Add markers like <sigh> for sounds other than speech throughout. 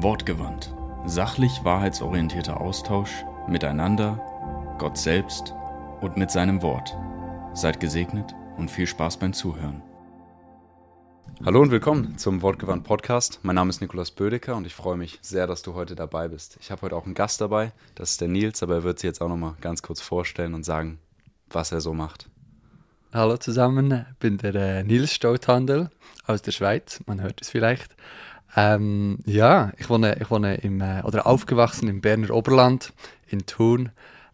Wortgewandt. Sachlich wahrheitsorientierter Austausch miteinander, Gott selbst und mit seinem Wort. Seid gesegnet und viel Spaß beim Zuhören. Hallo und willkommen zum Wortgewandt Podcast. Mein Name ist Nikolaus Bödecker und ich freue mich sehr, dass du heute dabei bist. Ich habe heute auch einen Gast dabei, das ist der Nils, aber er wird sich jetzt auch nochmal ganz kurz vorstellen und sagen, was er so macht. Hallo zusammen, ich bin der äh, Nils Stauthandel aus der Schweiz, man hört es vielleicht. Ähm, ja, ich wohne, ich wohne im, äh, oder aufgewachsen im Berner Oberland, in Thun,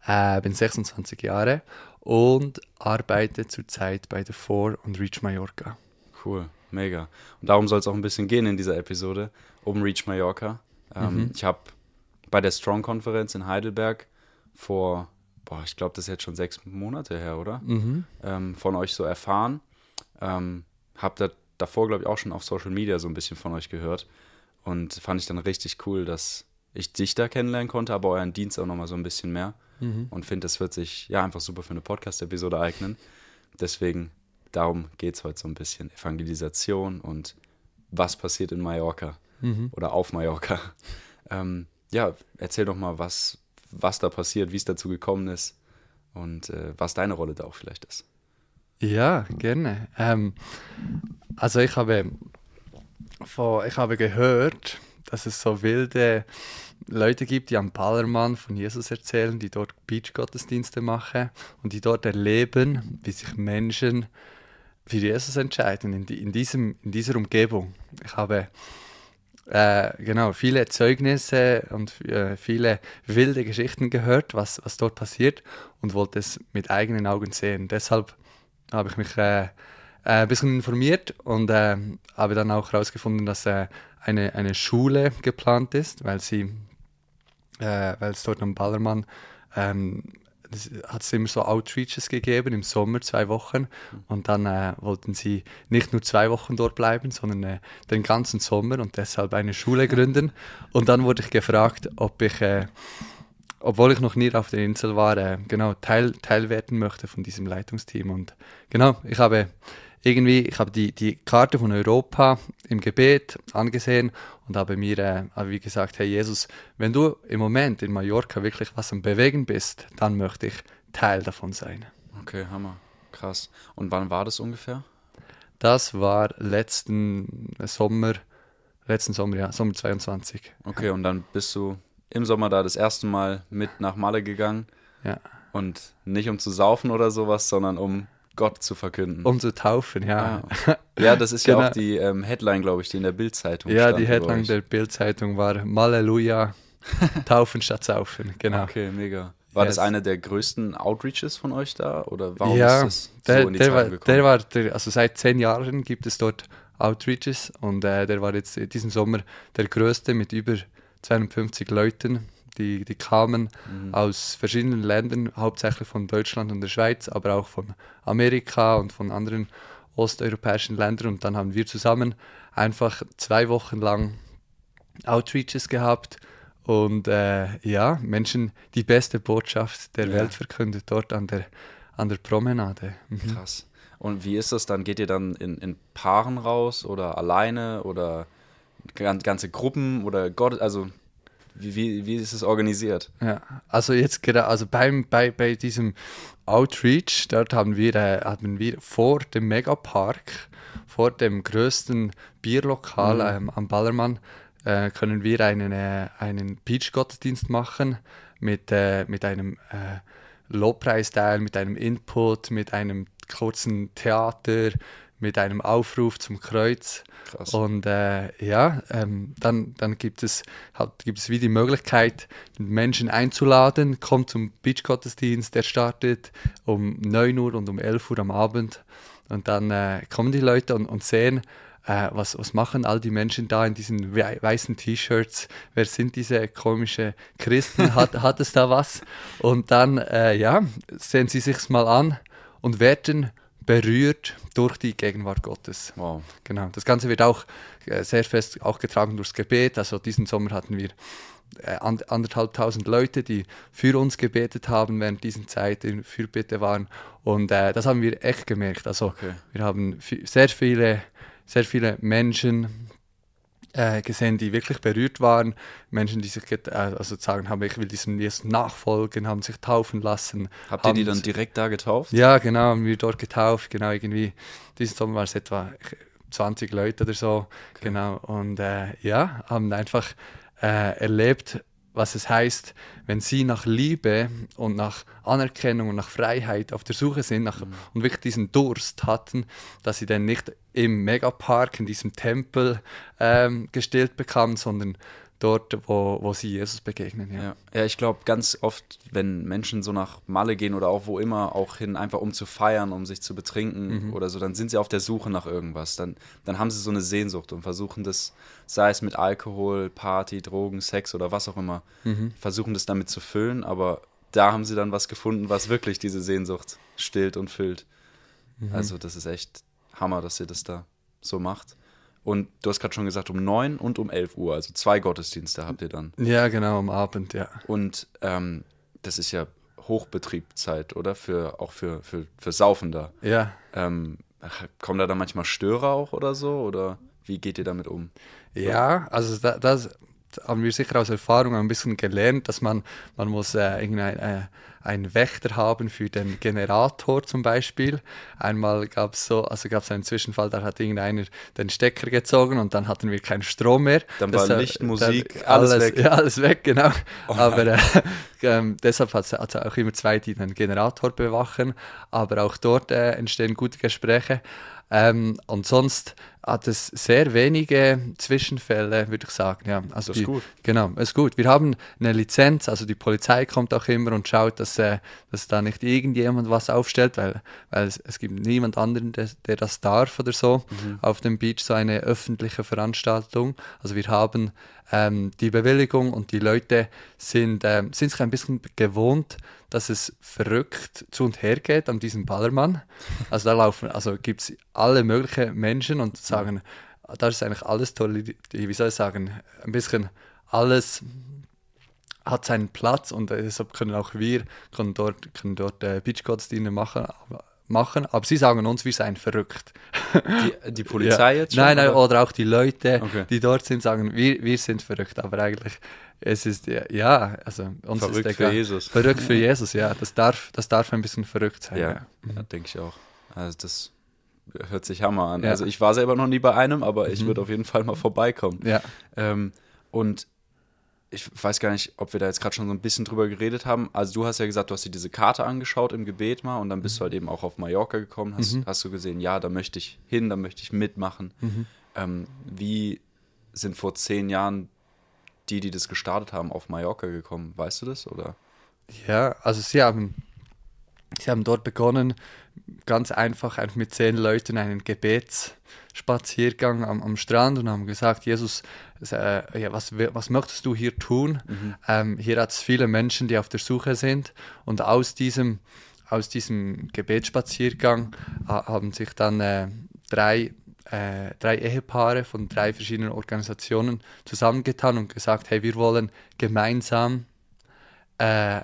äh, bin 26 Jahre und arbeite zurzeit bei der Four und Reach Mallorca. Cool, mega. Und darum soll es auch ein bisschen gehen in dieser Episode, um Reach Mallorca. Ähm, mhm. Ich habe bei der Strong-Konferenz in Heidelberg vor, boah, ich glaube, das ist jetzt schon sechs Monate her, oder? Mhm. Ähm, von euch so erfahren. Ähm, habe da davor, glaube ich, auch schon auf Social Media so ein bisschen von euch gehört. Und fand ich dann richtig cool, dass ich dich da kennenlernen konnte, aber euren Dienst auch nochmal so ein bisschen mehr. Mhm. Und finde, das wird sich ja einfach super für eine Podcast-Episode eignen. Deswegen, darum geht es heute so ein bisschen. Evangelisation und was passiert in Mallorca mhm. oder auf Mallorca. <laughs> Ähm, ja, erzähl doch mal, was, was da passiert, wie es dazu gekommen ist und äh, was deine Rolle da auch vielleicht ist. Ja, gerne. Ähm, also ich habe, von, ich habe gehört, dass es so wilde Leute gibt, die am Ballermann von Jesus erzählen, die dort Beach-Gottesdienste machen und die dort erleben, wie sich Menschen für Jesus entscheiden in, die, in, diesem, in dieser Umgebung. Ich habe äh, genau viele Zeugnisse und äh, viele wilde Geschichten gehört, was, was dort passiert und wollte es mit eigenen Augen sehen. Deshalb habe ich mich äh, äh, ein bisschen informiert und äh, habe dann auch herausgefunden, dass äh, eine, eine Schule geplant ist, weil sie, äh, weil es dort am Ballermann ähm, hat es immer so Outreaches gegeben im Sommer, zwei Wochen. Und dann äh, wollten sie nicht nur zwei Wochen dort bleiben, sondern äh, den ganzen Sommer und deshalb eine Schule <laughs> gründen. Und dann wurde ich gefragt, ob ich äh, obwohl ich noch nie auf der Insel war, äh, genau teil, teil werden möchte von diesem Leitungsteam. Und genau, ich habe irgendwie, ich habe die, die Karte von Europa im Gebet angesehen und habe mir, äh, wie gesagt, hey Jesus, wenn du im Moment in Mallorca wirklich was am Bewegen bist, dann möchte ich Teil davon sein. Okay, Hammer, krass. Und wann war das ungefähr? Das war letzten Sommer, letzten Sommer, ja, Sommer 22. Okay, und dann bist du im Sommer da das erste Mal mit nach Malle gegangen. Ja. Und nicht um zu saufen oder sowas, sondern um Gott zu verkünden. Um zu taufen, ja. Ah. <laughs> Ja, das ist genau. ja auch die ähm, Headline, glaube ich, die in der Bildzeitung Ja, die Headline der Bildzeitung war Malleluja, <laughs> taufen statt saufen, genau. Okay, mega. War yes. das einer der größten Outreaches von euch da oder warum ja, ist das der, so in die der Zeit war, gekommen? Der war, der, also seit zehn Jahren gibt es dort Outreaches und äh, der war jetzt diesen Sommer der größte mit über 250 Leuten. Die, die kamen mhm. aus verschiedenen Ländern, hauptsächlich von Deutschland und der Schweiz, aber auch von Amerika und von anderen osteuropäischen Ländern. Und dann haben wir zusammen einfach zwei Wochen lang Outreaches gehabt und äh, ja, Menschen die beste Botschaft der ja. Welt verkündet dort an der, an der Promenade. Mhm. Krass. Und wie ist das dann? Geht ihr dann in, in Paaren raus oder alleine oder ganze Gruppen oder Gott, also wie, wie, wie ist es organisiert? Ja, also jetzt gerade, also beim, bei, bei diesem Outreach, dort haben wir, äh, haben wir vor dem Megapark, vor dem größten Bierlokal mhm. ähm, am Ballermann, äh, können wir einen, äh, einen Beach-Gottesdienst machen mit, äh, mit einem äh, Lobpreisteil, mit einem Input, mit einem kurzen Theater, mit einem Aufruf zum Kreuz. Krass. Und äh, ja, ähm, dann, dann gibt, es, halt, gibt es wie die Möglichkeit, Menschen einzuladen, kommt zum Beach-Gottesdienst, der startet um 9 Uhr und um 11 Uhr am Abend. Und dann äh, kommen die Leute und, und sehen, äh, was, was machen all die Menschen da in diesen weißen T-Shirts? Wer sind diese komischen Christen? Hat, <laughs> hat es da was? Und dann, äh, ja, sehen sie sich's mal an und werden berührt durch die Gegenwart Gottes. Wow. Genau. Das Ganze wird auch äh, sehr fest auch getragen durchs Gebet. Also diesen Sommer hatten wir äh, anderthalbtausend Leute, die für uns gebetet haben während dieser Zeit in Fürbitte waren. Und äh, das haben wir echt gemerkt. Also okay. wir haben sehr viele, sehr viele Menschen äh, gesehen, die wirklich berührt waren. Menschen, die sich äh, also sagen haben, ich will diesem Jesus nachfolgen, haben sich taufen lassen. Habt ihr die dann direkt da getauft? Ja, genau, haben wir dort getauft. Genau, irgendwie, diesen Sommer war es etwa 20 Leute oder so. Okay. Genau, und äh, ja, haben einfach äh, erlebt, was es heißt, wenn sie nach Liebe und nach Anerkennung und nach Freiheit auf der Suche sind nach, mhm. und wirklich diesen Durst hatten, dass sie dann nicht im Megapark, in diesem Tempel ähm, gestillt bekamen, sondern dort, wo, wo sie Jesus begegnen. Ja, ja. ja ich glaube, ganz oft, wenn Menschen so nach Malle gehen oder auch wo immer auch hin, einfach um zu feiern, um sich zu betrinken mhm. oder so, dann sind sie auf der Suche nach irgendwas. Dann, dann haben sie so eine Sehnsucht und versuchen das, sei es mit Alkohol, Party, Drogen, Sex oder was auch immer, mhm. versuchen das damit zu füllen, aber da haben sie dann was gefunden, was wirklich diese Sehnsucht stillt und füllt. Mhm. Also das ist echt Hammer, dass ihr das da so macht. Und du hast gerade schon gesagt, um 9 und um 11 Uhr, also zwei Gottesdienste habt ihr dann. Ja, genau, am Abend, ja. Und ähm, das ist ja Hochbetriebszeit, oder? Für, auch für, für, für Saufender. Ja. Ähm, kommen da dann manchmal Störer auch oder so? Oder wie geht ihr damit um? Ja, also da, das haben wir sicher aus Erfahrung ein bisschen gelernt, dass man, man muss äh, irgendein, äh, einen Wächter haben für den Generator zum Beispiel. Einmal gab es so, also gab es einen Zwischenfall, da hat irgendeiner den Stecker gezogen und dann hatten wir keinen Strom mehr. Dann war das, Licht, Musik, alles, alles, weg. Ja, alles weg, genau. Oh aber äh, <laughs> äh, deshalb hat es auch immer zwei, die den Generator bewachen. Aber auch dort äh, entstehen gute Gespräche. Ähm, und sonst hat es sehr wenige Zwischenfälle, würde ich sagen. Ja, also das ist die, gut. Genau, ist gut. Wir haben eine Lizenz, also die Polizei kommt auch immer und schaut, dass, äh, dass da nicht irgendjemand was aufstellt, weil, weil es, es gibt niemand anderen, der, der das darf oder so mhm. auf dem Beach, so eine öffentliche Veranstaltung. Also wir haben ähm, die Bewilligung und die Leute sind, ähm, sind sich ein bisschen gewohnt, dass es verrückt zu und her geht an diesem Ballermann. Also da laufen, also gibt es alle möglichen Menschen und sagen, da ist eigentlich alles toll, wie soll ich sagen, ein bisschen alles hat seinen Platz und deshalb können auch wir können dort, können dort äh, Beachgottesdienste machen, aber, machen, aber sie sagen uns, wir seien verrückt. Die, die Polizei ja. jetzt schon? Nein, nein, oder? oder auch die Leute, okay. die dort sind, sagen, wir, wir sind verrückt, aber eigentlich es ist ja, also uns verrückt ist für Jesus. Verrückt für <laughs> Jesus, ja. Das darf, das darf ein bisschen verrückt sein. Ja, ja. ja denke ich auch. Also das hört sich Hammer an. Ja. Also ich war selber noch nie bei einem, aber ich mhm. würde auf jeden Fall mal vorbeikommen. Ja. Ähm, und ich weiß gar nicht, ob wir da jetzt gerade schon so ein bisschen drüber geredet haben. Also du hast ja gesagt, du hast dir diese Karte angeschaut im Gebet mal und dann bist mhm. du halt eben auch auf Mallorca gekommen. Hast, mhm. hast du gesehen, ja, da möchte ich hin, da möchte ich mitmachen. Mhm. Ähm, wie sind vor zehn Jahren die, die das gestartet haben, auf Mallorca gekommen? Weißt du das? Oder? Ja, also sie haben, sie haben dort begonnen, ganz einfach, einfach mit zehn Leuten einen Gebetsspaziergang am, am Strand und haben gesagt, Jesus, äh, ja, was, was möchtest du hier tun? Mhm. Ähm, hier hat es viele Menschen, die auf der Suche sind und aus diesem, aus diesem Gebetsspaziergang haben sich dann äh, drei äh, drei Ehepaare von drei verschiedenen Organisationen zusammengetan und gesagt, hey, wir wollen gemeinsam äh, äh,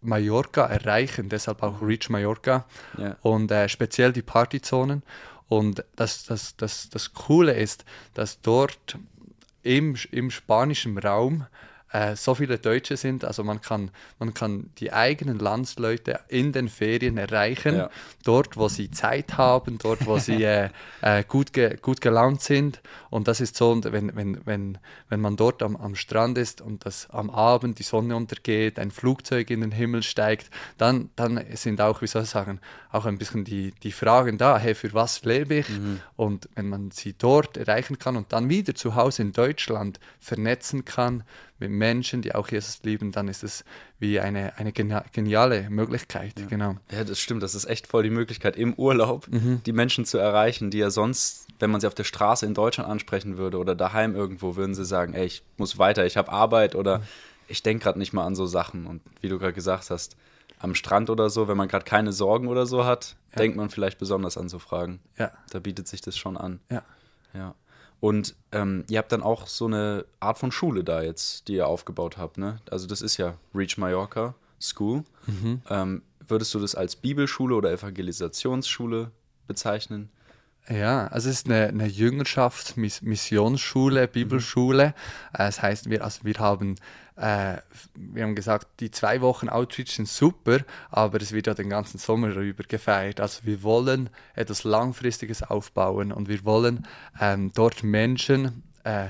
Mallorca erreichen, deshalb auch Reach Mallorca yeah. und äh, speziell die Partyzonen. Und das, das, das, das Coole ist, dass dort im, im spanischen Raum äh, so viele Deutsche sind. Also man kann, man kann die eigenen Landsleute in den Ferien erreichen, ja. dort, wo sie Zeit haben, dort, wo sie <laughs> äh, äh, gut, ge gut gelaunt sind. Und das ist so, wenn, wenn, wenn, wenn man dort am, am Strand ist und das am Abend die Sonne untergeht, ein Flugzeug in den Himmel steigt, dann, dann sind auch, wie soll ich sagen, auch ein bisschen die, die Fragen da, hey, für was lebe ich? Mhm. Und wenn man sie dort erreichen kann und dann wieder zu Hause in Deutschland vernetzen kann, mit Menschen, die auch Jesus lieben, dann ist es wie eine, eine geniale Möglichkeit. Ja. Genau. Ja, das stimmt. Das ist echt voll die Möglichkeit, im Urlaub mhm. die Menschen zu erreichen, die ja sonst, wenn man sie auf der Straße in Deutschland ansprechen würde oder daheim irgendwo, würden sie sagen, ey, ich muss weiter, ich habe Arbeit oder mhm. ich denke gerade nicht mal an so Sachen. Und wie du gerade gesagt hast, am Strand oder so, wenn man gerade keine Sorgen oder so hat, ja. denkt man vielleicht besonders an so Fragen. Ja. Da bietet sich das schon an. Ja. Ja. Und ähm, ihr habt dann auch so eine Art von Schule da jetzt, die ihr aufgebaut habt, ne? Also das ist ja Reach Mallorca School. Mhm. Ähm, würdest du das als Bibelschule oder Evangelisationsschule bezeichnen? Ja, also es ist eine, eine Jüngerschaftsmissionsschule, Bibelschule. Mhm. Das heißt, wir, also wir haben äh, wir haben gesagt, die zwei Wochen Outreach sind super, aber es wird ja den ganzen Sommer darüber gefeiert. Also wir wollen etwas Langfristiges aufbauen und wir wollen ähm, dort Menschen äh,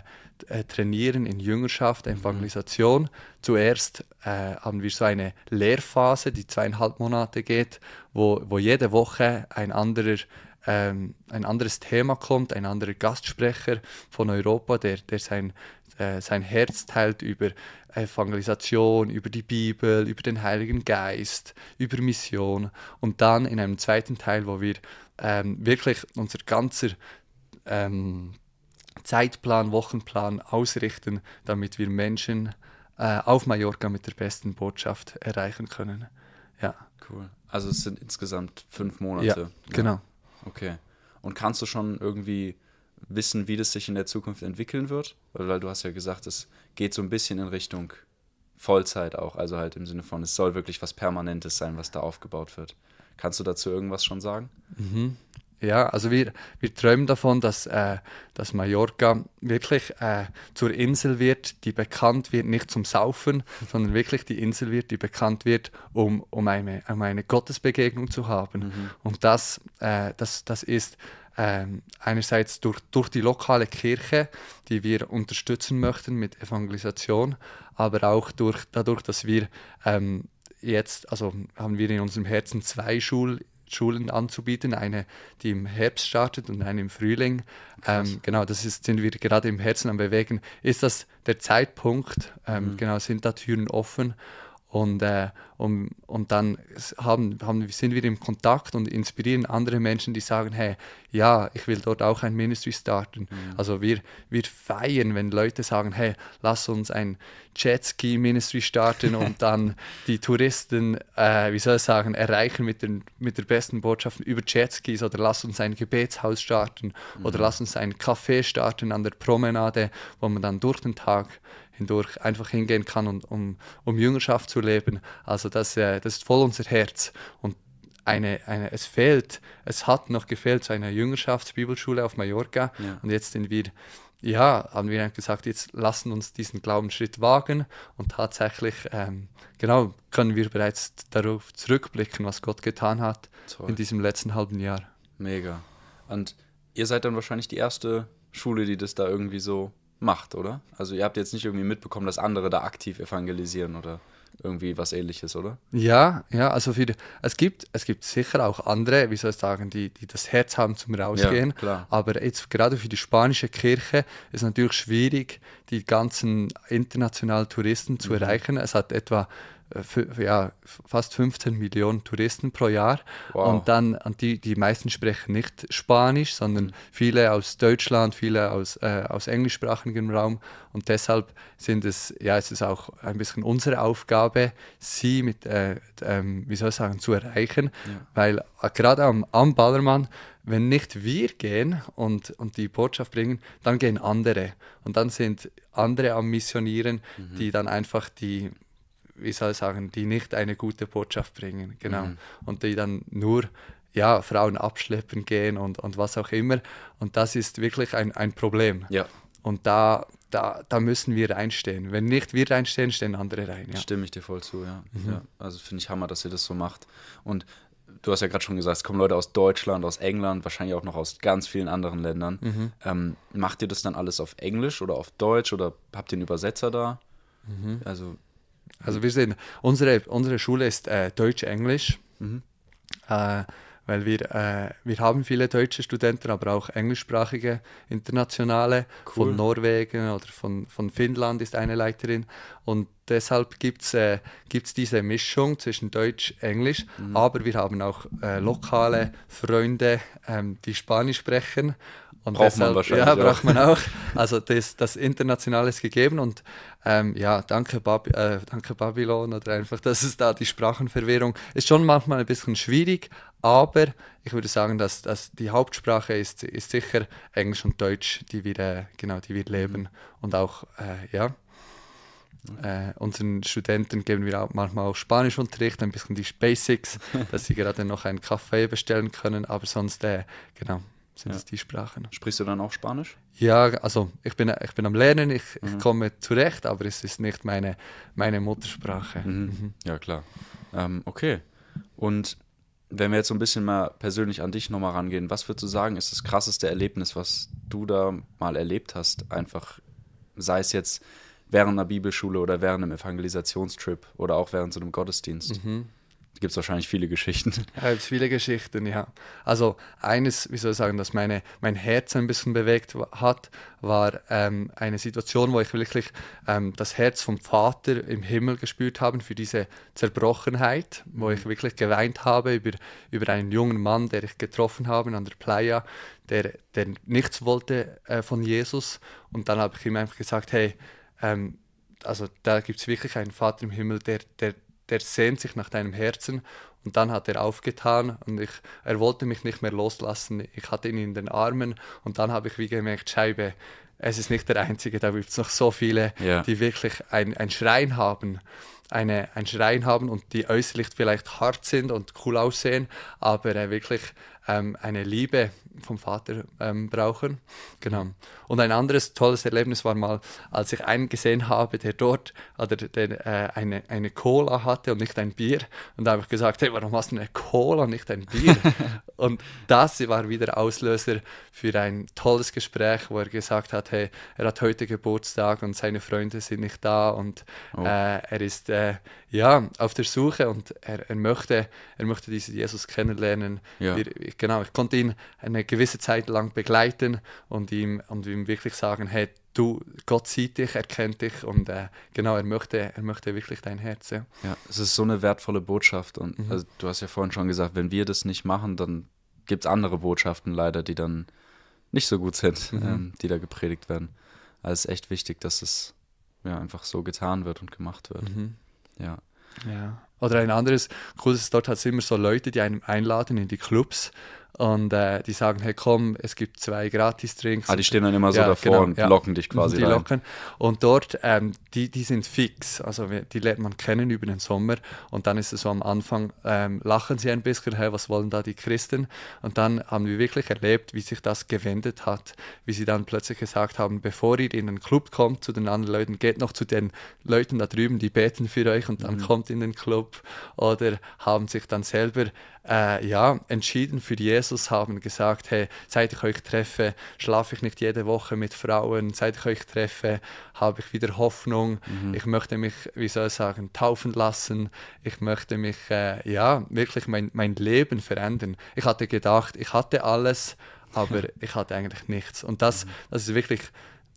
äh, trainieren in Jüngerschaft, mhm. Evangelisation. Mhm. Zuerst äh, haben wir so eine Lehrphase, die zweieinhalb Monate geht, wo, wo jede Woche ein anderer ähm, ein anderes Thema kommt, ein anderer Gastsprecher von Europa, der, der sein, äh, sein Herz teilt über Evangelisation, über die Bibel, über den Heiligen Geist, über Mission. Und dann in einem zweiten Teil, wo wir ähm, wirklich unser ganzer ähm, Zeitplan, Wochenplan ausrichten, damit wir Menschen äh, auf Mallorca mit der besten Botschaft erreichen können. Ja. Cool. Also es sind insgesamt fünf Monate. Ja, genau. Okay. Und kannst du schon irgendwie wissen, wie das sich in der Zukunft entwickeln wird? Weil du hast ja gesagt, es geht so ein bisschen in Richtung Vollzeit auch, also halt im Sinne von, es soll wirklich was Permanentes sein, was da aufgebaut wird. Kannst du dazu irgendwas schon sagen? Mhm. Ja, also wir, wir träumen davon, dass, äh, dass Mallorca wirklich äh, zur Insel wird, die bekannt wird, nicht zum Saufen, sondern wirklich die Insel wird, die bekannt wird, um, um, eine, um eine Gottesbegegnung zu haben. Mhm. Und das, äh, das, das ist ähm, einerseits durch, durch die lokale Kirche, die wir unterstützen möchten mit Evangelisation, aber auch durch, dadurch, dass wir ähm, jetzt, also haben wir in unserem Herzen zwei Schul Schulen anzubieten, eine, die im Herbst startet und eine im Frühling. Ähm, genau, das ist, sind wir gerade im Herzen am Bewegen. Ist das der Zeitpunkt? Ähm, mhm. Genau, sind da Türen offen? Und, äh, und, und dann haben, haben, sind wir im Kontakt und inspirieren andere Menschen, die sagen, hey, ja, ich will dort auch ein Ministry starten. Mhm. Also wir, wir feiern, wenn Leute sagen, hey, lass uns ein Jetski-Ministry starten und <laughs> dann die Touristen, äh, wie soll ich sagen, erreichen mit, den, mit der besten Botschaft über Jetskis oder lass uns ein Gebetshaus starten mhm. oder lass uns ein Café starten an der Promenade, wo man dann durch den Tag hindurch einfach hingehen kann, und, um, um Jüngerschaft zu leben. Also das, äh, das ist voll unser Herz. Und eine, eine, es fehlt, es hat noch gefehlt zu einer Jüngerschaftsbibelschule auf Mallorca. Ja. Und jetzt sind wir, ja, haben wir gesagt, jetzt lassen uns diesen Glaubensschritt wagen. Und tatsächlich, ähm, genau, können wir bereits darauf zurückblicken, was Gott getan hat Toll. in diesem letzten halben Jahr. Mega. Und ihr seid dann wahrscheinlich die erste Schule, die das da irgendwie so macht, oder? Also ihr habt jetzt nicht irgendwie mitbekommen, dass andere da aktiv evangelisieren oder irgendwie was ähnliches, oder? Ja, ja, also für, es, gibt, es gibt sicher auch andere, wie soll ich sagen, die, die das Herz haben zum Rausgehen. Ja, aber jetzt gerade für die spanische Kirche ist natürlich schwierig, die ganzen internationalen Touristen zu mhm. erreichen. Es hat etwa ja, fast 15 Millionen Touristen pro Jahr. Wow. Und dann, und die, die meisten sprechen nicht Spanisch, sondern mhm. viele aus Deutschland, viele aus, äh, aus englischsprachigem Raum. Und deshalb sind es, ja, es ist auch ein bisschen unsere Aufgabe, sie mit, äh, ähm, wie soll ich sagen, zu erreichen. Ja. Weil äh, gerade am, am Ballermann, wenn nicht wir gehen und, und die Botschaft bringen, dann gehen andere. Und dann sind andere am Missionieren, mhm. die dann einfach die wie soll ich sagen, die nicht eine gute Botschaft bringen, genau. Mhm. Und die dann nur ja, Frauen abschleppen gehen und, und was auch immer. Und das ist wirklich ein, ein Problem. Ja. Und da, da, da müssen wir reinstehen. Wenn nicht wir reinstehen, stehen andere rein. Ja. Stimme ich dir voll zu, ja. Mhm. ja. Also finde ich Hammer, dass ihr das so macht. Und du hast ja gerade schon gesagt, es kommen Leute aus Deutschland, aus England, wahrscheinlich auch noch aus ganz vielen anderen Ländern. Mhm. Ähm, macht ihr das dann alles auf Englisch oder auf Deutsch oder habt ihr einen Übersetzer da? Mhm. Also also wir sehen, unsere, unsere Schule ist äh, Deutsch-Englisch, mhm. äh, weil wir, äh, wir haben viele deutsche Studenten, aber auch englischsprachige internationale cool. von Norwegen oder von, von Finnland ist eine Leiterin und deshalb gibt es äh, diese Mischung zwischen Deutsch Englisch, mhm. aber wir haben auch äh, lokale Freunde, ähm, die Spanisch sprechen und braucht deshalb, man wahrscheinlich Ja, braucht man auch. <laughs> Also das, das Internationale ist gegeben und ähm, ja, danke, Bab äh, danke Babylon oder einfach, dass es da die Sprachenverwirrung ist schon manchmal ein bisschen schwierig, aber ich würde sagen, dass, dass die Hauptsprache ist, ist sicher Englisch und Deutsch, die wir, äh, genau, die wir leben. Und auch, äh, ja, äh, unseren Studenten geben wir auch manchmal auch Spanischunterricht, ein bisschen die Basics, <laughs> dass sie gerade noch einen Kaffee bestellen können, aber sonst, äh, genau, sind es die Sprachen. Sprichst du dann auch Spanisch? Ja, also ich bin, ich bin am Lernen, ich, Mhm. ich komme zurecht, aber es ist nicht meine, meine Muttersprache. Mhm. Ja, klar. Ähm, okay. Und wenn wir jetzt so ein bisschen mal persönlich an dich nochmal rangehen, was würdest du sagen, ist das krasseste Erlebnis, was du da mal erlebt hast? Einfach, sei es jetzt während einer Bibelschule oder während einem Evangelisationstrip oder auch während so einem Gottesdienst. Mhm. Gibt es wahrscheinlich viele Geschichten. <laughs> Ja, es viele Geschichten, ja. Also eines, wie soll ich sagen, das meine, mein Herz ein bisschen bewegt hat, war ähm, eine Situation, wo ich wirklich ähm, das Herz vom Vater im Himmel gespürt habe für diese Zerbrochenheit, wo ich wirklich geweint habe über, über einen jungen Mann, der ich getroffen habe an der Playa, der, der nichts wollte äh, von Jesus. Und dann habe ich ihm einfach gesagt, hey, ähm, also da gibt es wirklich einen Vater im Himmel, der, der, der sehnt sich nach deinem Herzen. Und dann hat er aufgetan und ich, er wollte mich nicht mehr loslassen. Ich hatte ihn in den Armen und dann habe ich wie gemerkt, Scheibe, es ist nicht der Einzige, da gibt es noch so viele, Ja. die wirklich ein, ein Schrein haben, eine, ein Schrein haben und die äußerlich vielleicht hart sind und cool aussehen, aber äh, wirklich ähm, eine Liebe vom Vater ähm, brauchen. Genau. Und ein anderes tolles Erlebnis war mal, als ich einen gesehen habe, der dort oder der, äh, eine, eine Cola hatte und nicht ein Bier. Und da habe ich gesagt, hey, warum hast du eine Cola und nicht ein Bier? <laughs> und das war wieder Auslöser für ein tolles Gespräch, wo er gesagt hat, hey, er hat heute Geburtstag und seine Freunde sind nicht da und Oh. äh, er ist äh, ja auf der Suche und er, er möchte er möchte diesen Jesus kennenlernen. Ja. Wir, genau, ich konnte ihn eine gewisse Zeit lang begleiten und ihm und ihm wirklich sagen, hey, du, Gott sieht dich, er kennt dich und äh, genau, er möchte er möchte wirklich dein Herz. Ja. Ja, es ist so eine wertvolle Botschaft. Und Mhm. also, du hast ja vorhin schon gesagt, wenn wir das nicht machen, dann gibt es andere Botschaften leider, die dann nicht so gut sind, Mhm. ähm, die da gepredigt werden. Also es ist echt wichtig, dass es ja einfach so getan wird und gemacht wird. Mhm. Ja. Ja. Oder ein anderes cooles, dort hat es immer so Leute, die einem einladen in die Clubs und äh, die sagen, hey komm, es gibt zwei Gratis-Drinks. Ah, die stehen dann immer so Ja, davor genau, und ja. locken dich quasi die rein. locken. Und dort, ähm, die, die sind fix. Also die lernt man kennen über den Sommer. Und dann ist es so am Anfang, ähm, lachen sie ein bisschen, hey, was wollen da die Christen? Und dann haben wir wirklich erlebt, wie sich das gewendet hat. Wie sie dann plötzlich gesagt haben, bevor ihr in den Club kommt zu den anderen Leuten, geht noch zu den Leuten da drüben, die beten für euch und dann Mhm. kommt in den Club. Oder haben sich dann selber äh, ja, entschieden für Jesus, haben gesagt, hey, seit ich euch treffe, schlafe ich nicht jede Woche mit Frauen, seit ich euch treffe, habe ich wieder Hoffnung, Mhm. ich möchte mich, wie soll ich sagen, taufen lassen, ich möchte mich, äh, ja, wirklich mein, mein Leben verändern. Ich hatte gedacht, ich hatte alles, aber <laughs> ich hatte eigentlich nichts. Und das, das ist wirklich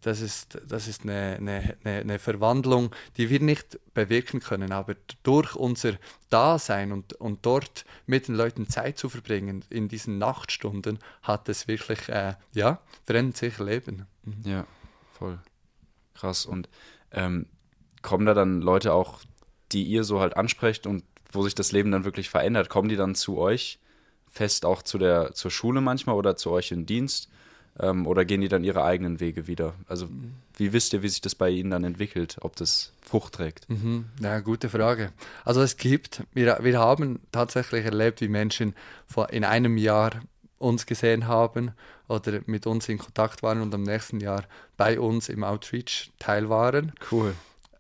das ist, das ist eine, eine, eine- Verwandlung, die wir nicht bewirken können, aber durch unser Dasein und, und dort mit den Leuten Zeit zu verbringen, in diesen Nachtstunden, hat es wirklich, äh, ja, verändert sich Leben. Mhm. Ja, voll. Krass. Und ähm, kommen da dann Leute auch, die ihr so halt ansprecht und wo sich das Leben dann wirklich verändert, kommen die dann zu euch fest auch zu der, zur Schule manchmal oder zu euch in Dienst? Ähm, oder gehen die dann ihre eigenen Wege wieder? Also, wie wisst ihr, wie sich das bei ihnen dann entwickelt, ob das Frucht trägt? Mhm. Ja, gute Frage. Also es gibt, wir, wir haben tatsächlich erlebt, wie Menschen vor, in einem Jahr uns gesehen haben oder mit uns in Kontakt waren und am nächsten Jahr bei uns im Outreach teil waren. Cool.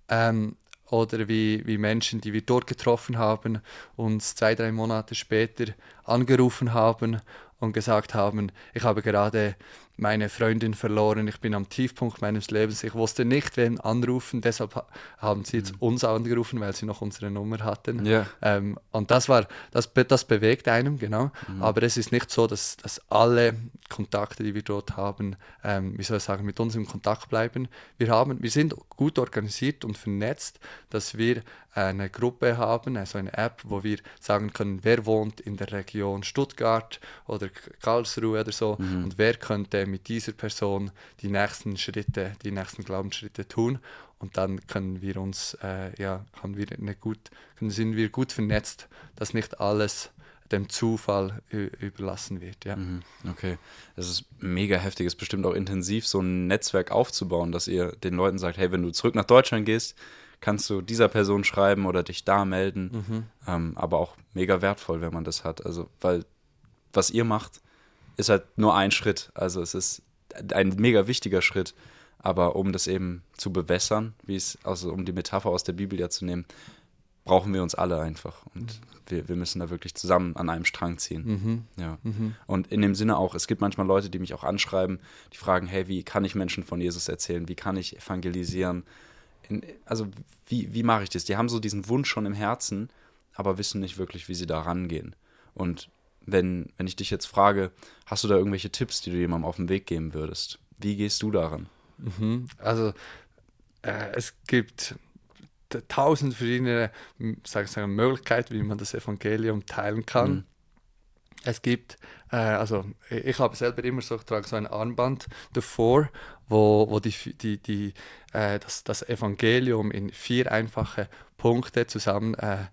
Ähm, oder wie, wie Menschen, die wir dort getroffen haben, uns zwei, drei Monate später angerufen haben und gesagt haben, ich habe gerade meine Freundin verloren, ich bin am Tiefpunkt meines Lebens, ich wusste nicht, wen anrufen, deshalb ha- haben sie jetzt uns angerufen, weil sie noch unsere Nummer hatten. Ja. Ähm, und das war, das, das bewegt einem, genau. Aber es ist nicht so, dass, dass alle Kontakte, die wir dort haben, ähm, wie soll ich sagen, mit uns im Kontakt bleiben. Wir, haben, wir sind gut organisiert und vernetzt, dass wir eine Gruppe haben, also eine App, wo wir sagen können, wer wohnt in der Region Stuttgart oder Karlsruhe oder so und wer könnte mit dieser Person die nächsten Schritte, die nächsten Glaubensschritte tun. Und dann können wir uns, äh, ja, haben wir eine gut, sind wir gut vernetzt, dass nicht alles dem Zufall überlassen wird. Ja. Mhm, Okay. Das ist mega heftig. Es ist bestimmt auch intensiv, so ein Netzwerk aufzubauen, dass ihr den Leuten sagt, hey, wenn du zurück nach Deutschland gehst, kannst du dieser Person schreiben oder dich da melden. Ähm, aber auch mega wertvoll, wenn man das hat. Also, weil was ihr macht, ist halt nur ein Schritt. Also es ist ein mega wichtiger Schritt. Aber um das eben zu bewässern, wie es, also um die Metapher aus der Bibel ja zu nehmen, brauchen wir uns alle einfach. Und mhm. wir, wir müssen da wirklich zusammen an einem Strang ziehen. Mhm. Ja. Mhm. Und in dem Sinne auch, es gibt manchmal Leute, die mich auch anschreiben, die fragen, hey, wie kann ich Menschen von Jesus erzählen? Wie kann ich evangelisieren? In, also wie, wie mache ich das? Die haben so diesen Wunsch schon im Herzen, aber wissen nicht wirklich, wie sie da rangehen. Und wenn, wenn ich dich jetzt frage, hast du da irgendwelche Tipps, die du jemandem auf den Weg geben würdest? Wie gehst du daran? Mhm. Also äh, es gibt tausend verschiedene sag, sag, Möglichkeiten, wie man das Evangelium teilen kann. Mhm. Es gibt, äh, also ich habe selber immer so, trage so ein Armband davor, wo, wo die, die, die, äh, das, das Evangelium in vier einfache Punkte zusammen, äh,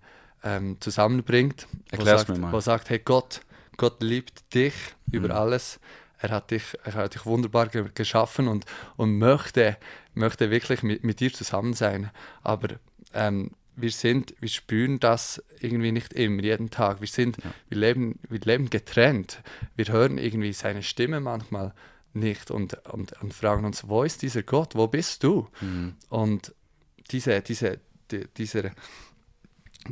ähm, zusammenbringt. Erklär's wo sagt, mir mal. Wo sagt, hey Gott, Gott liebt dich mhm. über alles. Er hat dich, er hat dich wunderbar ge geschaffen und, und möchte, möchte wirklich mit, mit dir zusammen sein. Aber ähm, wir sind, wir spüren das irgendwie nicht immer, jeden Tag. Wir sind, ja. wir leben, wir leben getrennt. Wir hören irgendwie seine Stimme manchmal nicht und, und, und fragen uns, wo ist dieser Gott? Wo bist du? Mhm. Und diese, diese, die, dieser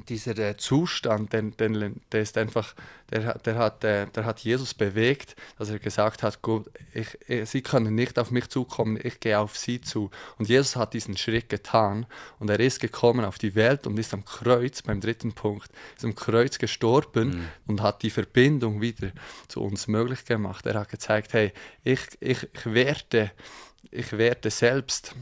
dieser äh, Zustand, den, den, der ist einfach, der, der, hat, äh, der hat Jesus bewegt, dass er gesagt hat, gut, ich, ich, sie können nicht auf mich zukommen, ich gehe auf sie zu. Und Jesus hat diesen Schritt getan und er ist gekommen auf die Welt und ist am Kreuz, beim dritten Punkt, ist am Kreuz gestorben mhm. und hat die Verbindung wieder zu uns möglich gemacht. Er hat gezeigt, hey, ich, ich, ich werde, ich werde selbst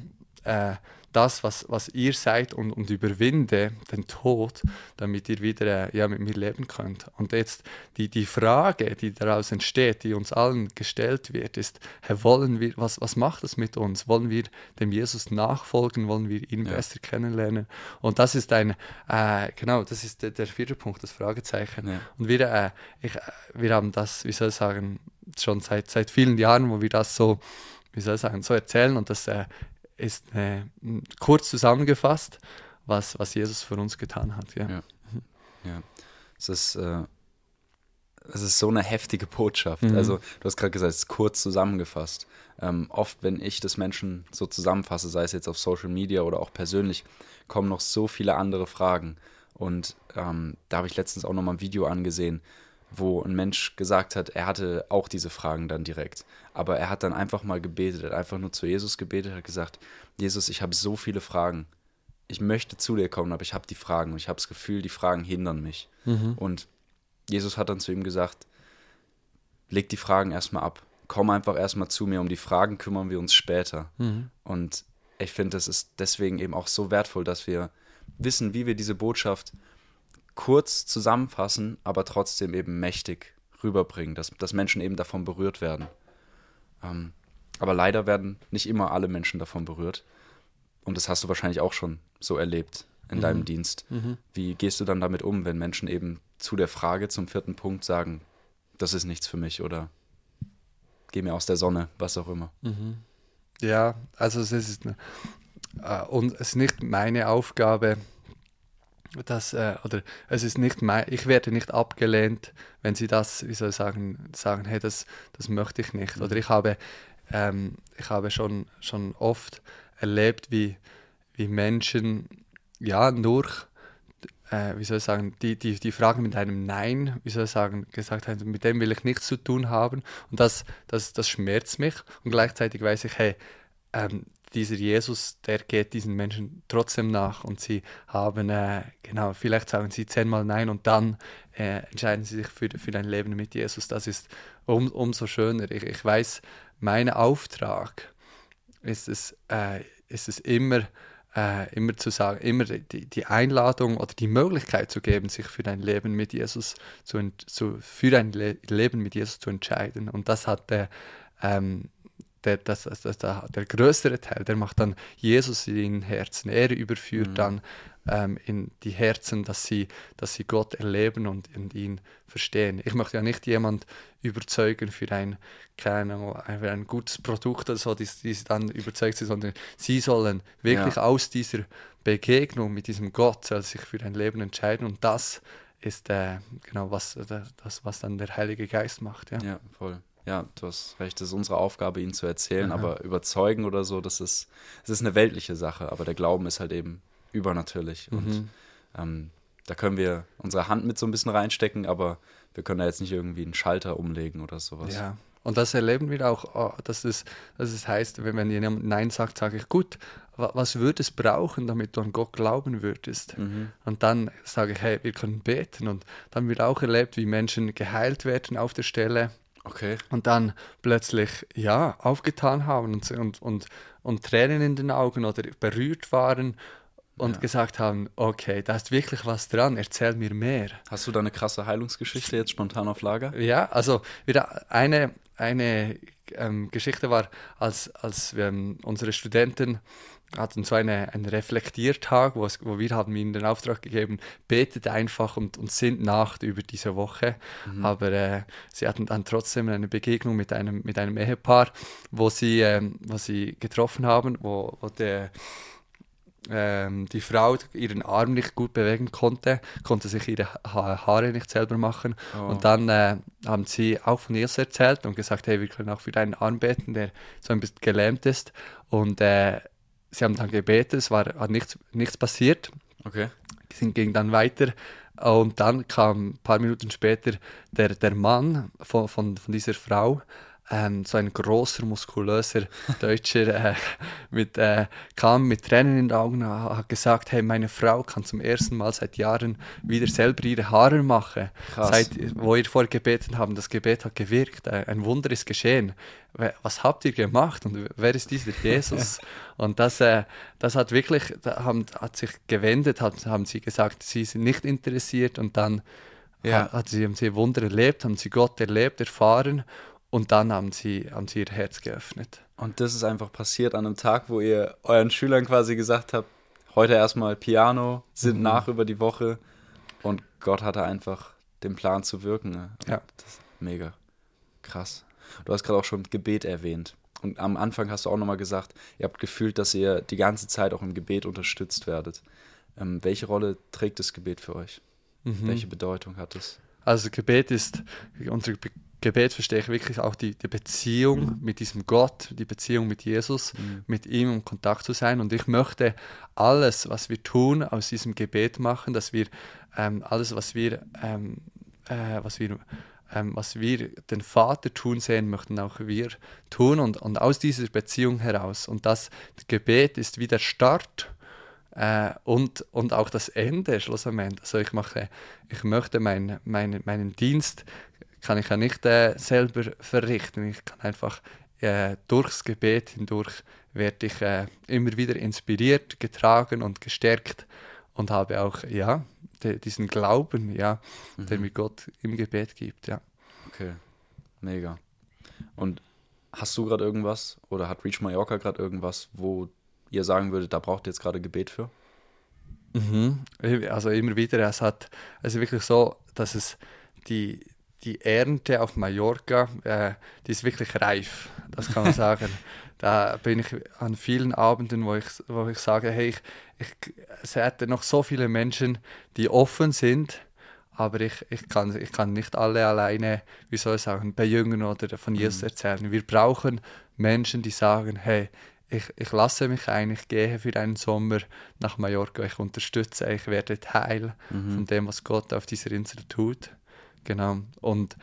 äh, das, was, was ihr seid und, und überwinde den Tod, damit ihr wieder äh, ja, mit mir leben könnt. Und jetzt die, die Frage, die daraus entsteht, die uns allen gestellt wird, ist, hey, wollen wir, was, was macht das mit uns? Wollen wir dem Jesus nachfolgen? Wollen wir ihn ja. besser kennenlernen? Und das ist ein, äh, genau, das ist der, der, vierte Punkt, das Fragezeichen. Ja. Und wir, äh, ich, äh, wir haben das, wie soll ich sagen, schon seit, seit vielen Jahren, wo wir das so, wie soll ich sagen, so erzählen und das äh, ist äh, kurz zusammengefasst, was, was Jesus für uns getan hat. Ja. ja. ja. Es ist, äh, es ist so eine heftige Botschaft. Mhm. Also, du hast gerade gesagt, es ist kurz zusammengefasst. Ähm, oft, wenn ich das Menschen so zusammenfasse, sei es jetzt auf Social Media oder auch persönlich, kommen noch so viele andere Fragen. Und ähm, da habe ich letztens auch noch mal ein Video angesehen, wo ein Mensch gesagt hat, er hatte auch diese Fragen dann direkt. Aber er hat dann einfach mal gebetet, er hat einfach nur zu Jesus gebetet, hat gesagt, Jesus, ich habe so viele Fragen. Ich möchte zu dir kommen, aber ich habe die Fragen und ich habe das Gefühl, die Fragen hindern mich. Mhm. Und Jesus hat dann zu ihm gesagt, leg die Fragen erstmal ab. Komm einfach erstmal zu mir, um die Fragen kümmern wir uns später. Mhm. Und ich finde, das ist deswegen eben auch so wertvoll, dass wir wissen, wie wir diese Botschaft kurz zusammenfassen, aber trotzdem eben mächtig rüberbringen, dass, dass Menschen eben davon berührt werden. Ähm, aber leider werden nicht immer alle Menschen davon berührt. Und das hast du wahrscheinlich auch schon so erlebt in mhm. deinem Dienst. Mhm. Wie gehst du dann damit um, wenn Menschen eben zu der Frage zum vierten Punkt sagen, das ist nichts für mich oder geh mir aus der Sonne, was auch immer? Mhm. Ja, also es ist, äh, und es ist nicht meine Aufgabe, das, äh, oder es ist nicht mein, ich werde nicht abgelehnt, wenn sie das, wie soll ich sagen, sagen, hey, das, das möchte ich nicht. Oder ich habe, ähm, ich habe schon, schon oft erlebt, wie, wie Menschen, ja, durch, äh, wie soll ich sagen, die, die, die Fragen mit einem Nein, wie soll ich sagen, gesagt haben, mit dem will ich nichts zu tun haben. Und das, das, das schmerzt mich. Und gleichzeitig weiß ich, hey, ähm, dieser Jesus, der geht diesen Menschen trotzdem nach und sie haben, äh, genau, vielleicht sagen sie zehnmal Nein und dann äh, entscheiden sie sich für, für ein Leben mit Jesus. Das ist um, umso schöner. Ich, ich weiß, mein Auftrag ist es, äh, ist es immer, äh, immer zu sagen, immer die, die Einladung oder die Möglichkeit zu geben, sich für ein Leben mit Jesus zu, zu für ein Le Leben mit Jesus zu entscheiden. Und das hat der ähm, der, das, das, das, der, der größere Teil, der macht dann Jesus in den Herzen. Er überführt mhm. dann ähm, in die Herzen, dass sie, dass sie Gott erleben und, und ihn verstehen. Ich möchte ja nicht jemand überzeugen für ein, keine, für ein gutes Produkt oder so, die, die sie dann überzeugt sind, sondern sie sollen wirklich ja. aus dieser Begegnung mit diesem Gott sich für ein Leben entscheiden und das ist äh, genau was, das, was dann der Heilige Geist macht. Ja, ja voll. Ja, du hast recht, es ist unsere Aufgabe, ihnen zu erzählen, Aha. aber überzeugen oder so, das ist, das ist eine weltliche Sache, aber der Glauben ist halt eben übernatürlich. Und Mhm. ähm, da können wir unsere Hand mit so ein bisschen reinstecken, aber wir können da jetzt nicht irgendwie einen Schalter umlegen oder sowas. Ja. Und das erleben wir auch, oh, dass es, dass es heißt, wenn, jemand Nein sagt, sage ich, gut, wa- was würde es brauchen, damit du an Gott glauben würdest? Mhm. Und dann sage ich, hey, wir können beten. Und dann wird auch erlebt, wie Menschen geheilt werden auf der Stelle Okay. und dann plötzlich, ja, aufgetan haben und, und, und, und Tränen in den Augen oder berührt waren und Ja. gesagt haben, okay, da ist wirklich was dran, erzähl mir mehr. Hast du da eine krasse Heilungsgeschichte jetzt spontan auf Lager? Ja, also wieder eine, eine ähm, Geschichte war, als, als wir, ähm, unsere Studenten hatten so eine, einen Reflektiertag, wo, es, wo wir haben ihnen den Auftrag gegeben, betet einfach und, und sinnt nach über diese Woche. Aber äh, sie hatten dann trotzdem eine Begegnung mit einem, mit einem Ehepaar, wo sie, ähm, wo sie getroffen haben, wo, wo der ähm, die Frau ihren Arm nicht gut bewegen konnte, konnte sich ihre ha Haare nicht selber machen. Oh. Und dann äh, haben sie auch von Jesus erzählt und gesagt, hey, wir können auch für deinen Arm beten, der so ein bisschen gelähmt ist. Und äh, sie haben dann gebetet, es war, hat nichts, nichts passiert, Okay. sind, ging dann weiter. Und dann kam ein paar Minuten später der, der Mann von, von, von dieser Frau, ähm, so ein großer, muskulöser <laughs> Deutscher, äh, mit, äh, kam mit Tränen in den Augen, ha- hat gesagt, hey, meine Frau kann zum ersten Mal seit Jahren wieder selber ihre Haare machen. Krass. Seit, wo ihr vorher gebeten haben, das Gebet hat gewirkt, äh, ein Wunder ist geschehen. Was habt ihr gemacht und wer ist dieser <laughs> Jesus? und das, äh, das hat wirklich, da haben, hat sich gewendet, hat, haben sie gesagt, sie sind nicht interessiert und dann Ja. hat, hat sie, haben sie Wunder erlebt, haben sie Gott erlebt, erfahren und dann haben sie, haben sie ihr Herz geöffnet. Und das ist einfach passiert an einem Tag, wo ihr euren Schülern quasi gesagt habt, heute erstmal Piano, sind Mhm. nach über die Woche und Gott hatte einfach den Plan zu wirken. Ne? Ja. Das ist mega krass. Du hast gerade auch schon Gebet erwähnt. Und am Anfang hast du auch nochmal gesagt, ihr habt gefühlt, dass ihr die ganze Zeit auch im Gebet unterstützt werdet. Ähm, welche Rolle trägt das Gebet für euch? Mhm. Welche Bedeutung hat es? Also Gebet ist, unser Be Gebet verstehe ich wirklich auch die, die Beziehung mit diesem Gott, die Beziehung mit Jesus, mit ihm in Kontakt zu sein. Und ich möchte alles, was wir tun, aus diesem Gebet machen, dass wir ähm, alles, was wir, ähm, äh, was wir ähm, was wir den Vater tun sehen, möchten auch wir tun und, und aus dieser Beziehung heraus. Und das Gebet ist wie der Start äh, und, und auch das Ende schlussendlich. Also ich mache, ich möchte mein, mein, meinen Dienst kann ich ja nicht äh, selber verrichten. Ich kann einfach äh, durchs Gebet hindurch werde ich äh, immer wieder inspiriert, getragen und gestärkt und habe auch ja de, diesen Glauben, ja, den mir Gott im Gebet gibt, ja. Okay, mega. Und hast du gerade irgendwas oder hat Reach Mallorca gerade irgendwas, wo ihr sagen würdet, da braucht ihr jetzt gerade Gebet für? Mhm. Also immer wieder, es hat, es ist wirklich so, dass es die, die Ernte auf Mallorca, äh, die ist wirklich reif, das kann man <laughs> sagen. da bin ich an vielen Abenden, wo ich, wo ich sage, hey, ich, ich sehe noch so viele Menschen, die offen sind, aber ich, ich, kann, ich kann nicht alle alleine, wie soll ich sagen, bejüngern oder von Jesus erzählen. Wir brauchen Menschen, die sagen, hey, ich, ich lasse mich ein, ich gehe für einen Sommer nach Mallorca, ich unterstütze, ich werde Teil von dem, was Gott auf dieser Insel tut. Genau. Und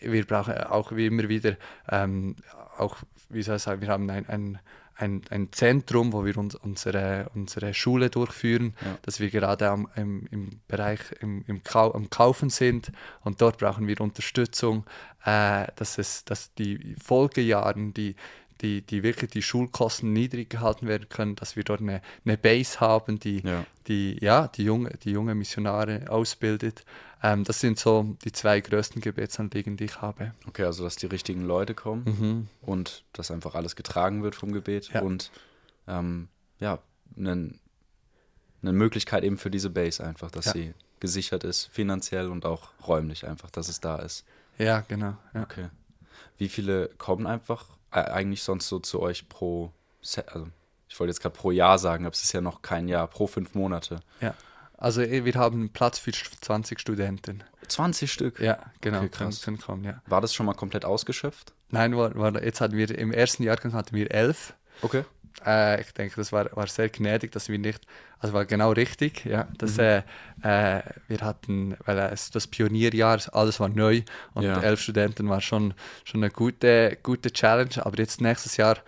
wir brauchen auch wie immer wieder, ähm, auch, wie soll ich sagen, wir haben ein, ein, ein, ein Zentrum, wo wir uns, unsere, unsere Schule durchführen, Ja. dass wir gerade am, im, im Bereich im, im Kau am Kaufen sind und dort brauchen wir Unterstützung, äh, dass, es, dass die Folgejahren, die, die, die wirklich die Schulkosten niedrig gehalten werden können, dass wir dort eine, eine Base haben, die, Ja. die, ja, die, junge, die junge Missionare ausbildet. Ähm, das sind so die zwei größten Gebetsanliegen, die ich habe. Okay, also dass die richtigen Leute kommen Mhm. und dass einfach alles getragen wird vom Gebet Ja. und ähm, ja, einen- eine Möglichkeit eben für diese Base einfach, dass Ja. sie gesichert ist, finanziell und auch räumlich einfach, dass es da ist. Ja, genau. Ja. Okay. Wie viele kommen einfach eigentlich sonst so zu euch pro, also ich wollte jetzt gerade pro Jahr sagen, aber es ist ja noch kein Jahr, pro fünf Monate. ja. Also eh, wir haben Platz für 20 Studenten. 20 Stück? Ja, genau, Okay, können, krass. können kommen, ja. War das schon mal komplett ausgeschöpft? Nein, war, war, jetzt hatten wir im ersten Jahrgang hatten wir elf. Okay. Äh, ich denke, das war, war sehr gnädig, dass wir nicht, also war genau richtig, ja, dass Mhm. äh, äh, wir hatten, weil äh, es das Pionierjahr, alles war neu und Ja. elf Studenten war schon, schon eine gute, gute Challenge, aber jetzt nächstes Jahr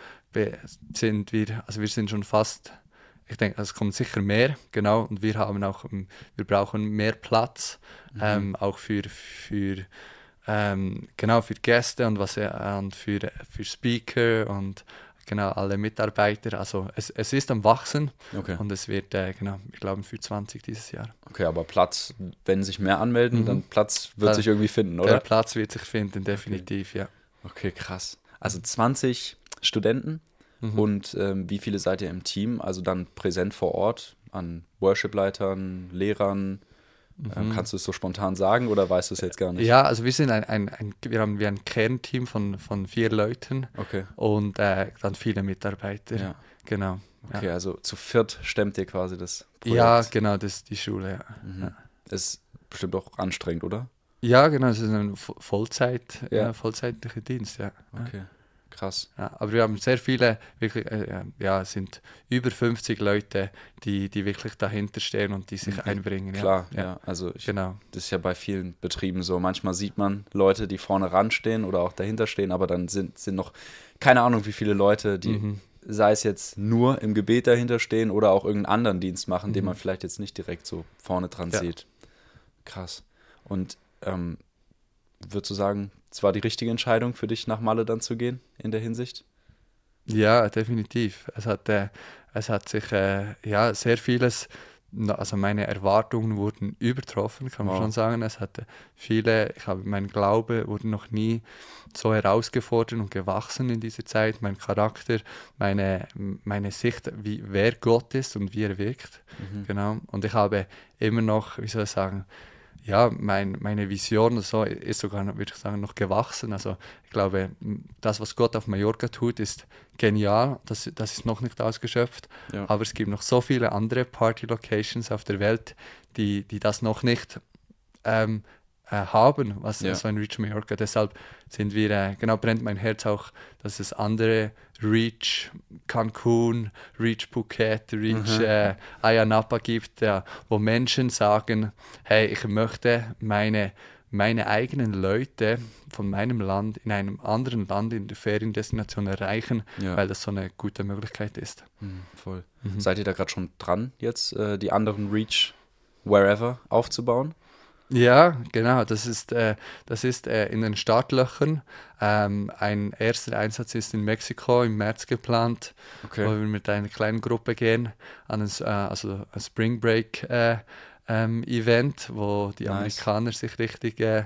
sind wir, also wir sind schon fast, ich denke, es kommt sicher mehr, genau, und wir haben auch, ähm, wir brauchen mehr Platz, Mhm. ähm, auch für, für ähm, genau für Gäste und was äh, und für, für Speaker und genau alle Mitarbeiter. Also es, es ist am Wachsen Okay. und es wird äh, genau, wir glauben für 20 dieses Jahr. Okay, aber Platz, wenn sich mehr anmelden, Mhm. dann Platz wird Da- sich irgendwie finden, Der oder? Platz wird sich finden, definitiv, ja. Okay, krass. Also 20 Studenten Mhm. und ähm, wie viele seid ihr im Team? Also dann präsent vor Ort an Worship-Leitern, Lehrern. Ähm, kannst du es so spontan sagen oder weißt du es jetzt gar nicht? Mhm. Ja, also wir sind ein, ein, ein wir haben wir ein Kernteam von, von vier Leuten Okay. und äh, dann viele Mitarbeiter. Ja. Genau. Okay, also zu viert stemmt ihr quasi das Projekt. Ja, genau, das ist die Schule, ja. Mhm. Ist bestimmt auch anstrengend, oder? Ja, genau, es ist ein Vo- Vollzeit, Ja. ja. vollzeitlicher Dienst, ja. Ja. Okay, krass. Ja, aber wir haben sehr viele, wirklich, äh, ja, es sind über 50 Leute, die, die wirklich dahinter stehen und die sich Mhm. einbringen. Klar, ja. ja. Also ich, Genau. das ist ja bei vielen Betrieben so. Manchmal sieht man Leute, die vorne ran stehen oder auch dahinter stehen, aber dann sind, sind noch keine Ahnung, wie viele Leute, die, Mhm. sei es jetzt nur im Gebet dahinter stehen oder auch irgendeinen anderen Dienst machen, den Mhm. man vielleicht jetzt nicht direkt so vorne dran Ja. sieht. Krass. Und ähm, würdest du sagen, es war die richtige Entscheidung für dich, nach Malle dann zu gehen in der Hinsicht? Ja, definitiv. Es hat, äh, es hat sich äh, ja, sehr vieles, also meine Erwartungen wurden übertroffen, kann man Wow. schon sagen. Es hatte viele, ich habe, mein Glaube wurde noch nie so herausgefordert und gewachsen in dieser Zeit. Mein Charakter, meine, meine Sicht, wie, wer Gott ist und wie er wirkt. Mhm. Genau. Und ich habe immer noch, wie soll ich sagen, ja, mein, meine Vision so ist sogar, noch, würde ich sagen, noch gewachsen. Also ich glaube, das, was Gott auf Mallorca tut, ist genial. Das, das ist noch nicht ausgeschöpft. Ja. Aber es gibt noch so viele andere Party-Locations auf der Welt, die, die das noch nicht ähm, äh, haben, was Ja. so ein Reach Mallorca. Deshalb sind wir, äh, genau, brennt mein Herz auch, dass es andere Reach Cancun, Reach Phuket, Reach Mhm. äh, Ayia Napa gibt, ja, wo Menschen sagen, hey, ich möchte meine, meine eigenen Leute von meinem Land in einem anderen Land in der Feriendestination erreichen, Ja. weil das so eine gute Möglichkeit ist. Mhm, voll. Mhm. Seid ihr da gerade schon dran, jetzt äh, die anderen Reach wherever aufzubauen? Ja, genau. Das ist, äh, das ist äh, in den Startlöchern. Ähm, ein erster Einsatz ist in Mexiko im März geplant, wo Okay. wir mit einer kleinen Gruppe gehen an ein, äh, also ein Spring Break äh, ähm, Event, wo die Nice. Amerikaner sich richtig äh,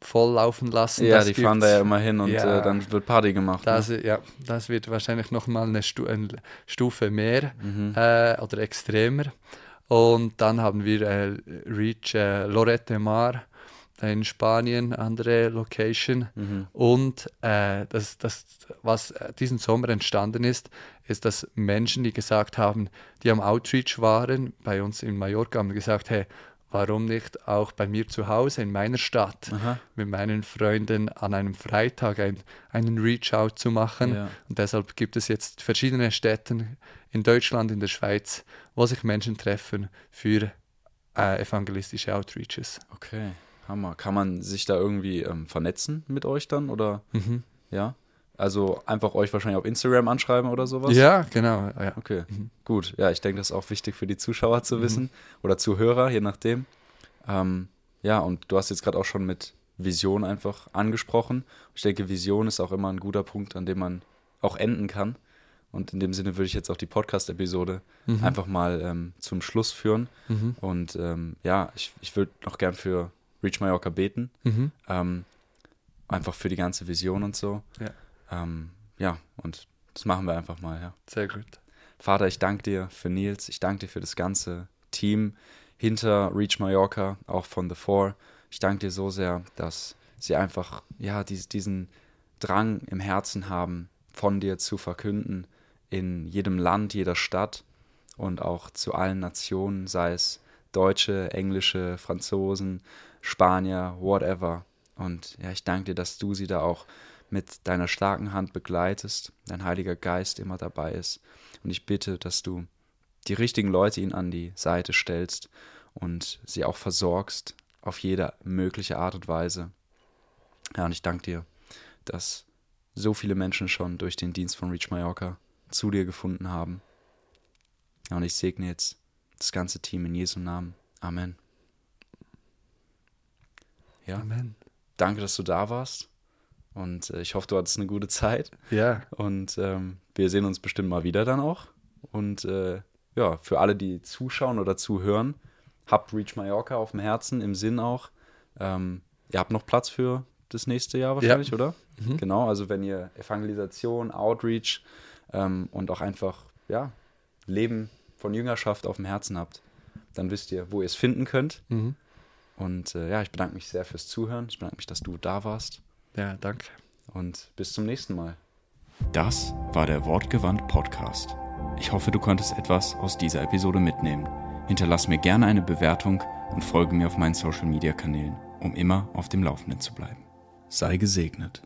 voll laufen lassen. Ja, Das die fahren da ja immer hin und Ja. äh, dann wird Party gemacht. Das, ne? ja, das wird wahrscheinlich nochmal eine, Stu eine Stufe mehr Mhm. äh, oder extremer. Und dann haben wir äh, Reach äh, Lorette Mar in Spanien, andere Location. Mhm. Und äh, das, das, was äh, diesen Sommer entstanden ist, ist, dass Menschen, die gesagt haben, die am Outreach waren, bei uns in Mallorca, haben gesagt, hey, warum nicht auch bei mir zu Hause in meiner Stadt Aha. mit meinen Freunden an einem Freitag ein, einen Reach-out zu machen. Ja. Und deshalb gibt es jetzt verschiedene Städte in Deutschland, in der Schweiz, wo sich Menschen treffen für äh, evangelistische Outreaches. Okay, Hammer. Kann man sich da irgendwie ähm, vernetzen mit euch dann oder Mhm. ja? Also einfach euch wahrscheinlich auf Instagram anschreiben oder sowas? Ja, genau. Ja. Okay, Mhm. gut. Ja, ich denke, das ist auch wichtig für die Zuschauer zu wissen oder Zuhörer, je nachdem. Ähm, ja, und du hast jetzt gerade auch schon mit Vision einfach angesprochen. Ich denke, Vision ist auch immer ein guter Punkt, an dem man auch enden kann. Und in dem Sinne würde ich jetzt auch die Podcast-Episode Mhm. einfach mal ähm, zum Schluss führen. Mhm. Und ähm, ja, ich, ich würde noch gern für Reach Mallorca beten. Mhm. Ähm, einfach für die ganze Vision und so. Ja. Ähm, ja, und das machen wir einfach mal, ja. Sehr gut. Vater, ich danke dir für Nils, ich danke dir für das ganze Team hinter Reach Mallorca, auch von The Four. Ich danke dir so sehr, dass sie einfach, ja, dies, diesen Drang im Herzen haben, von dir zu verkünden, in jedem Land, jeder Stadt und auch zu allen Nationen, sei es Deutsche, Englische, Franzosen, Spanier, whatever. Und ja, ich danke dir, dass du sie da auch mit deiner starken Hand begleitest, dein Heiliger Geist immer dabei ist. Und ich bitte, dass du die richtigen Leute ihnen an die Seite stellst und sie auch versorgst auf jede mögliche Art und Weise. Ja, und ich danke dir, dass so viele Menschen schon durch den Dienst von Reach Mallorca zu dir gefunden haben. Ja, und ich segne jetzt das ganze Team in Jesu Namen. Amen. Ja. Amen. Danke, dass du da warst. Und äh, ich hoffe, du hattest eine gute Zeit. Ja. Und ähm, wir sehen uns bestimmt mal wieder dann auch. Und äh, ja, für alle, die zuschauen oder zuhören, habt Reach Mallorca auf dem Herzen, im Sinn auch. Ähm, ihr habt noch Platz für das nächste Jahr wahrscheinlich, ja. oder? Mhm. Genau, also wenn ihr Evangelisation, Outreach ähm, und auch einfach, ja, Leben von Jüngerschaft auf dem Herzen habt, dann wisst ihr, wo ihr es finden könnt. Mhm. Und äh, ja, ich bedanke mich sehr fürs Zuhören. Ich bedanke mich, dass du da warst. Ja, danke. Und bis zum nächsten Mal. Das war der Wortgewandt Podcast. Ich hoffe, du konntest etwas aus dieser Episode mitnehmen. Hinterlass mir gerne eine Bewertung und folge mir auf meinen Social Media Kanälen, um immer auf dem Laufenden zu bleiben. Sei gesegnet.